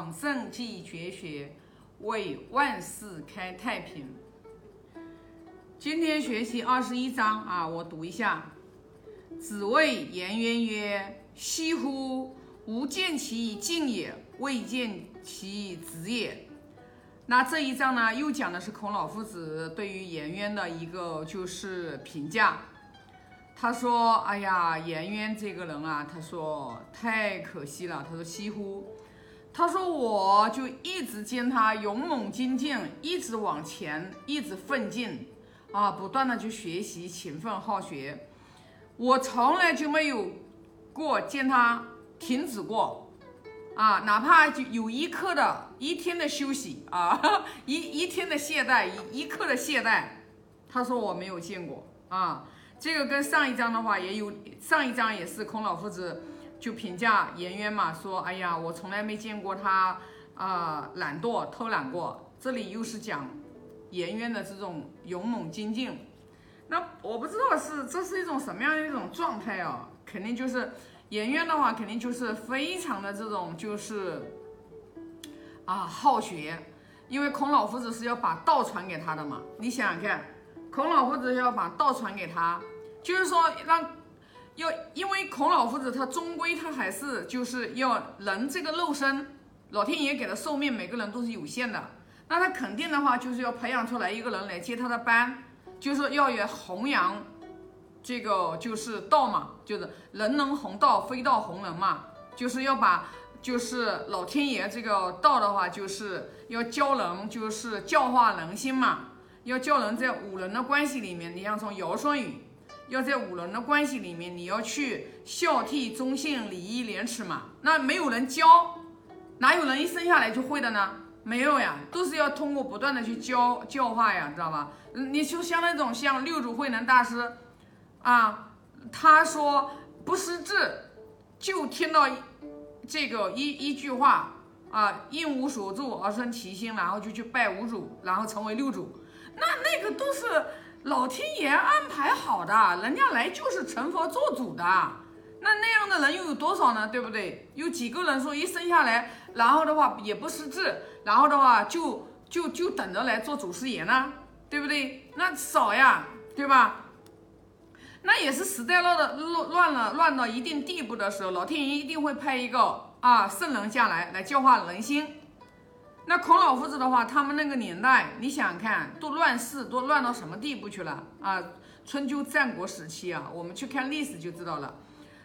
往圣继绝学，为万世开太平。今天学习二十一章啊，我读一下。子谓颜渊曰：“惜乎！吾见其以敬也，未见其以直也。”那这一章呢，又讲的是孔老夫子对于颜渊的一个就是评价。他说：“哎呀，颜渊这个人啊，他说太可惜了。他说惜乎！他说我就一直见他勇猛精进，一直往前，一直奋进啊，不断的去学习，勤奋好学。”我从来就没有过见他停止过啊，哪怕就有一刻的一天的休息啊，一一天的懈怠，一一刻的懈怠，他说我没有见过啊。这个跟上一章的话也有，上一章也是孔老夫子就评价颜渊嘛，说哎呀，我从来没见过他啊懒惰偷懒过。这里又是讲颜渊的这种勇猛精进。那我不知道是这是一种什么样的一种状态哦？肯定就是颜渊的话，肯定就是非常的这种就是啊好学，因为孔老夫子是要把道传给他的嘛。你想想看，孔老夫子要把道传给他，就是说让要，因为孔老夫子他终归他还是就是要人这个肉身，老天爷给的寿命每个人都是有限的，那他肯定的话就是要培养出来一个人来接他的班。就是要也弘扬这个就是道嘛，就是人能弘道，非道弘人嘛。就是要把就是老天爷这个道的话，就是要教人，就是教化人心嘛。要教人在五伦的关系里面，你像从尧舜禹，要在五伦的关系里面，你要去孝悌忠信礼义廉耻嘛。那没有人教，哪有人一生下来就会的呢？没有呀，都是要通过不断的去教教化呀，知道吧？你就像那种像六祖慧能大师，啊，他说不识字，就听到这个一一句话啊，应无所住而生其心，然后就去拜五祖，然后成为六祖。那那个都是老天爷安排好的，人家来就是成佛做主的。那那样的人又有多少呢？对不对？有几个人说一生下来，然后的话也不识字。然后的话，就就就等着来做祖师爷呢，对不对？那少呀，对吧？那也是时代乱的乱乱了乱到一定地步的时候，老天爷一定会派一个啊圣人下来，来教化人心。那孔老夫子的话，他们那个年代，你想看都乱世，都乱到什么地步去了啊？春秋战国时期啊，我们去看历史就知道了。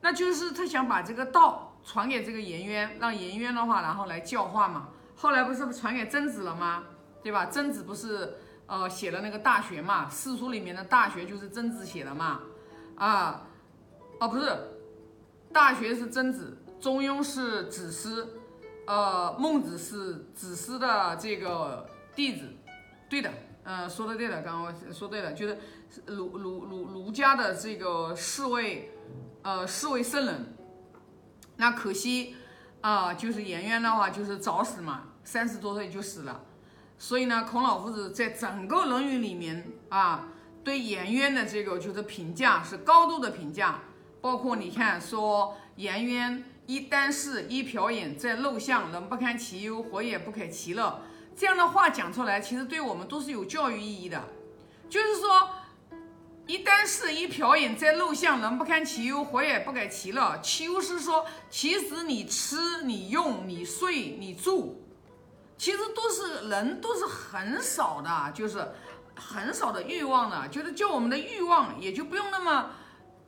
那就是他想把这个道传给这个颜渊，让颜渊的话，然后来教化嘛。后来不是传给曾子了吗？对吧？曾子不是呃写了那个《大学》嘛？四书里面的《大学》就是曾子写的嘛？啊，哦不是，《大学》是曾子，《中庸》是子思，呃，孟子是子思的这个弟子。对的，嗯，说的对的，刚刚说对了，就是儒儒儒儒家的这个四位，呃，四位圣人。那可惜。啊，就是颜渊的话，就是早死嘛，三十多岁就死了。所以呢，孔老夫子在整个《论语》里面啊，对颜渊的这个就是评价是高度的评价。包括你看说，颜渊一箪食，一瓢饮，在陋巷，人不堪其忧，活也不可其乐。这样的话讲出来，其实对我们都是有教育意义的，就是说。一箪食，一瓢饮，在陋巷，人不堪其忧，活也不改其乐。其忧是说，其实你吃、你用、你睡、你住，其实都是人都是很少的，就是很少的欲望的，就是叫我们的欲望也就不用那么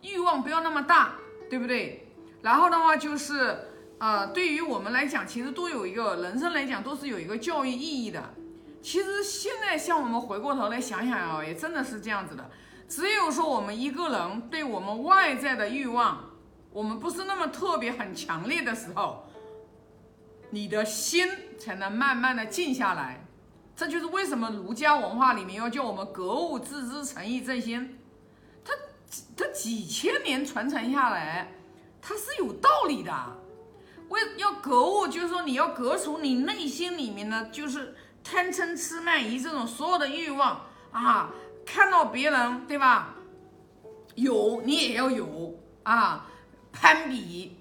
欲望不要那么大，对不对？然后的话就是，呃，对于我们来讲，其实都有一个人生来讲都是有一个教育意义的。其实现在像我们回过头来想想啊，也真的是这样子的。只有说我们一个人对我们外在的欲望，我们不是那么特别很强烈的时候，你的心才能慢慢的静下来。这就是为什么儒家文化里面要叫我们格物致知、诚意正心。它它几千年传承下来，它是有道理的。为要格物，就是说你要格除你内心里面的就是贪嗔痴慢疑这种所有的欲望啊。看到别人对吧，有你也要有啊，攀比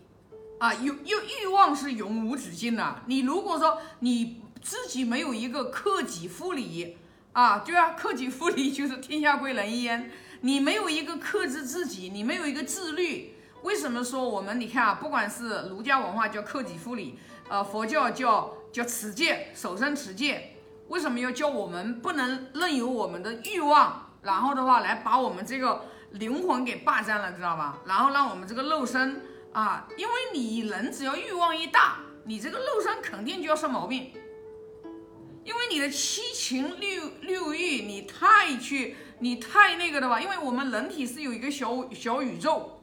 啊，有有欲望是永无止境的。你如果说你自己没有一个克己复礼啊，对啊，克己复礼就是天下归仁焉。你没有一个克制自己，你没有一个自律。为什么说我们？你看啊，不管是儒家文化叫克己复礼，呃，佛教叫叫持戒，守身持戒。为什么要叫我们不能任由我们的欲望，然后的话来把我们这个灵魂给霸占了，知道吧？然后让我们这个肉身啊，因为你人只要欲望一大，你这个肉身肯定就要生毛病，因为你的七情六六欲，你太去，你太那个的吧？因为我们人体是有一个小小宇宙，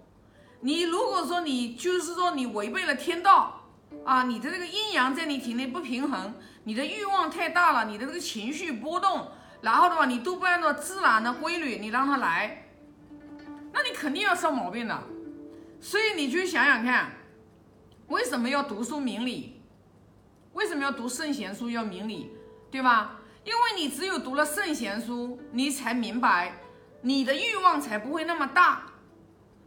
你如果说你就是说你违背了天道啊，你的这个阴阳在你体内不平衡。你的欲望太大了，你的这个情绪波动，然后的话，你都不按照自然的规律，你让它来，那你肯定要生毛病的。所以你去想想看，为什么要读书明理？为什么要读圣贤书要明理？对吧？因为你只有读了圣贤书，你才明白，你的欲望才不会那么大，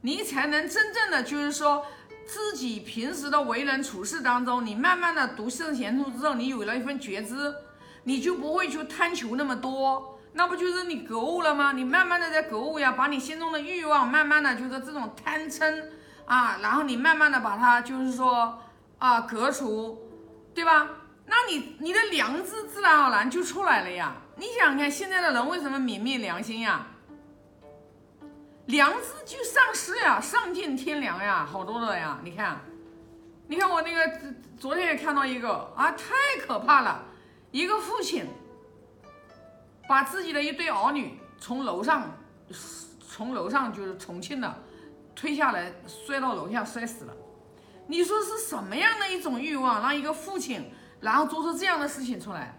你才能真正的就是说。自己平时的为人处事当中，你慢慢的读圣贤书之后，你有了一份觉知，你就不会去贪求那么多，那不就是你格物了吗？你慢慢的在格物呀，把你心中的欲望慢慢的就是这种贪嗔啊，然后你慢慢的把它就是说啊隔除，对吧？那你你的良知自然而然就出来了呀。你想想看，现在的人为什么泯灭良心呀？良知就丧失呀，丧尽天良呀，好多的呀。你看，你看我那个昨天也看到一个啊，太可怕了。一个父亲把自己的一对儿女从楼上，从楼上就是重庆的推下来，摔到楼下摔死了。你说是什么样的一种欲望，让一个父亲然后做出这样的事情出来？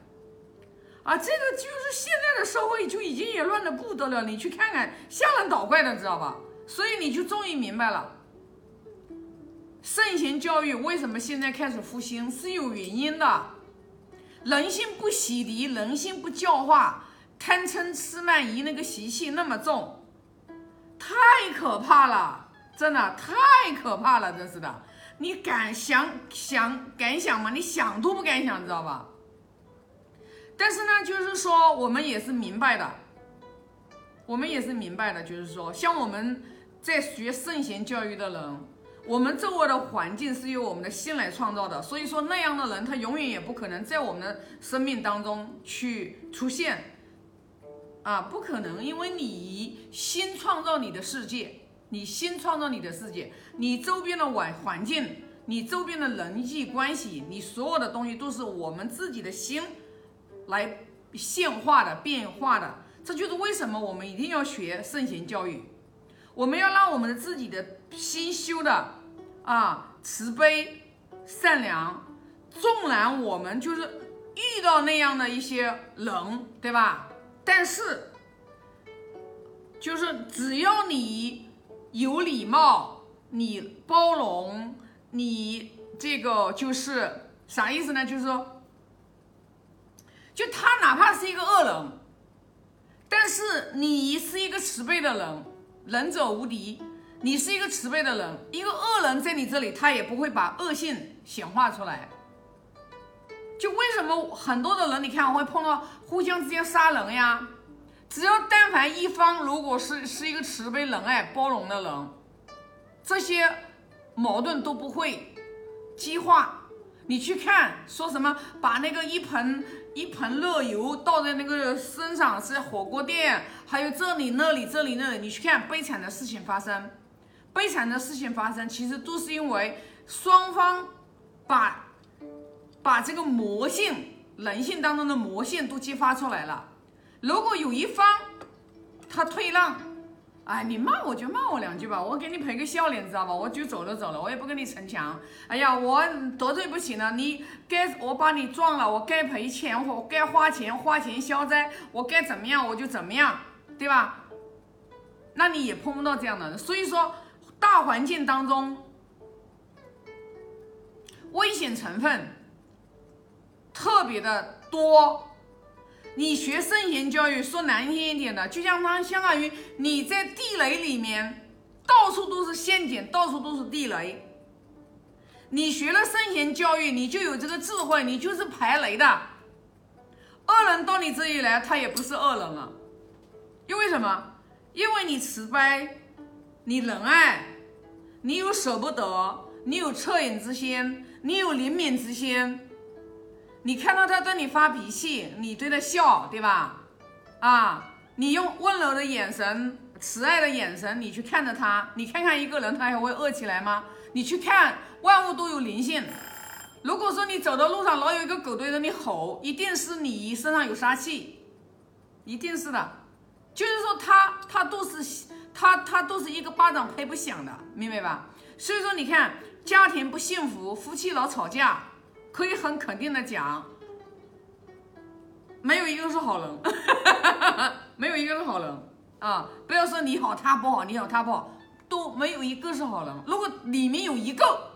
啊，这个就是现在的社会就已经也乱的不得了，你去看看，吓人倒怪的，知道吧？所以你就终于明白了，圣贤教育为什么现在开始复兴是有原因的。人性不洗涤，人性不教化，贪嗔痴慢疑那个习气那么重，太可怕了，真的太可怕了，真是的。你敢想想敢想吗？你想都不敢想，知道吧？但是呢，就是说我们也是明白的，我们也是明白的，就是说，像我们在学圣贤教育的人，我们周围的环境是由我们的心来创造的，所以说那样的人他永远也不可能在我们的生命当中去出现，啊，不可能，因为你心创造你的世界，你心创造你的世界，你周边的环环境，你周边的人际关系，你所有的东西都是我们自己的心。来现化的变化的，这就是为什么我们一定要学圣贤教育。我们要让我们的自己的心修的啊，慈悲善良。纵然我们就是遇到那样的一些人，对吧？但是就是只要你有礼貌，你包容，你这个就是啥意思呢？就是说。就他哪怕是一个恶人，但是你是一个慈悲的人，仁者无敌。你是一个慈悲的人，一个恶人在你这里，他也不会把恶性显化出来。就为什么很多的人，你看会碰到互相之间杀人呀？只要但凡一方如果是是一个慈悲仁爱包容的人，这些矛盾都不会激化。你去看说什么，把那个一盆。一盆热油倒在那个身上，是火锅店，还有这里那里这里那里，你去看悲惨的事情发生，悲惨的事情发生，其实都是因为双方把把这个魔性人性当中的魔性都激发出来了。如果有一方他退让。哎，你骂我就骂我两句吧，我给你赔个笑脸，知道吧？我就走了走了，我也不跟你逞强。哎呀，我得罪不起了，你该我把你撞了，我该赔钱，我该花钱花钱消灾，我该怎么样我就怎么样，对吧？那你也碰不到这样的人，所以说大环境当中危险成分特别的多。你学圣贤教育，说难听一点的，就像他相当于你在地雷里面，到处都是陷阱，到处都是地雷。你学了圣贤教育，你就有这个智慧，你就是排雷的。恶人到你这里来，他也不是恶人了，因为什么？因为你慈悲，你仁爱，你有舍不得，你有恻隐之心，你有怜悯之心。你看到他对你发脾气，你对他笑，对吧？啊，你用温柔的眼神、慈爱的眼神，你去看着他，你看看一个人，他还会饿起来吗？你去看，万物都有灵性。如果说你走到路上，老有一个狗对着你吼，一定是你身上有杀气，一定是的。就是说，他他都是他他都是一个巴掌拍不响的，明白吧？所以说，你看家庭不幸福，夫妻老吵架，可以很肯定的讲，没有一个是好人，没有一个是好人啊！不要说你好他不好，你好他不好，都没有一个是好人。如果里面有一个。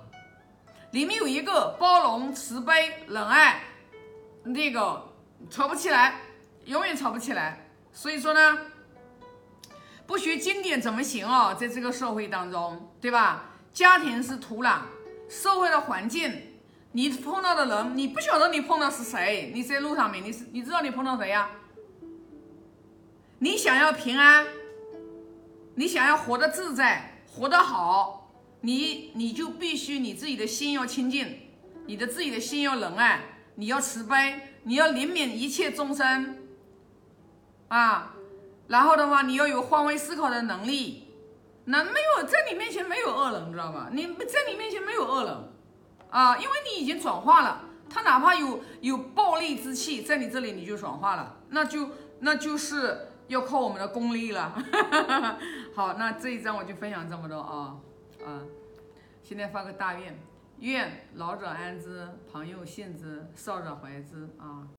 里面有一个包容、慈悲、仁爱，那个吵不起来，永远吵不起来。所以说呢，不学经典怎么行哦？在这个社会当中，对吧？家庭是土壤，社会的环境，你碰到的人，你不晓得你碰到是谁？你在路上面，你是你知道你碰到谁呀？你想要平安，你想要活得自在，活得好。你你就必须你自己的心要清净，你的自己的心要仁爱，你要慈悲，你要怜悯一切众生，啊，然后的话你要有换位思考的能力。那没有在你面前没有恶人，知道吧？你在你面前没有恶人，啊，因为你已经转化了，他哪怕有有暴戾之气在你这里，你就转化了，那就那就是要靠我们的功力了。好，那这一章我就分享这么多啊。啊，现在发个大愿，愿老者安之，朋友信之，少者怀之啊。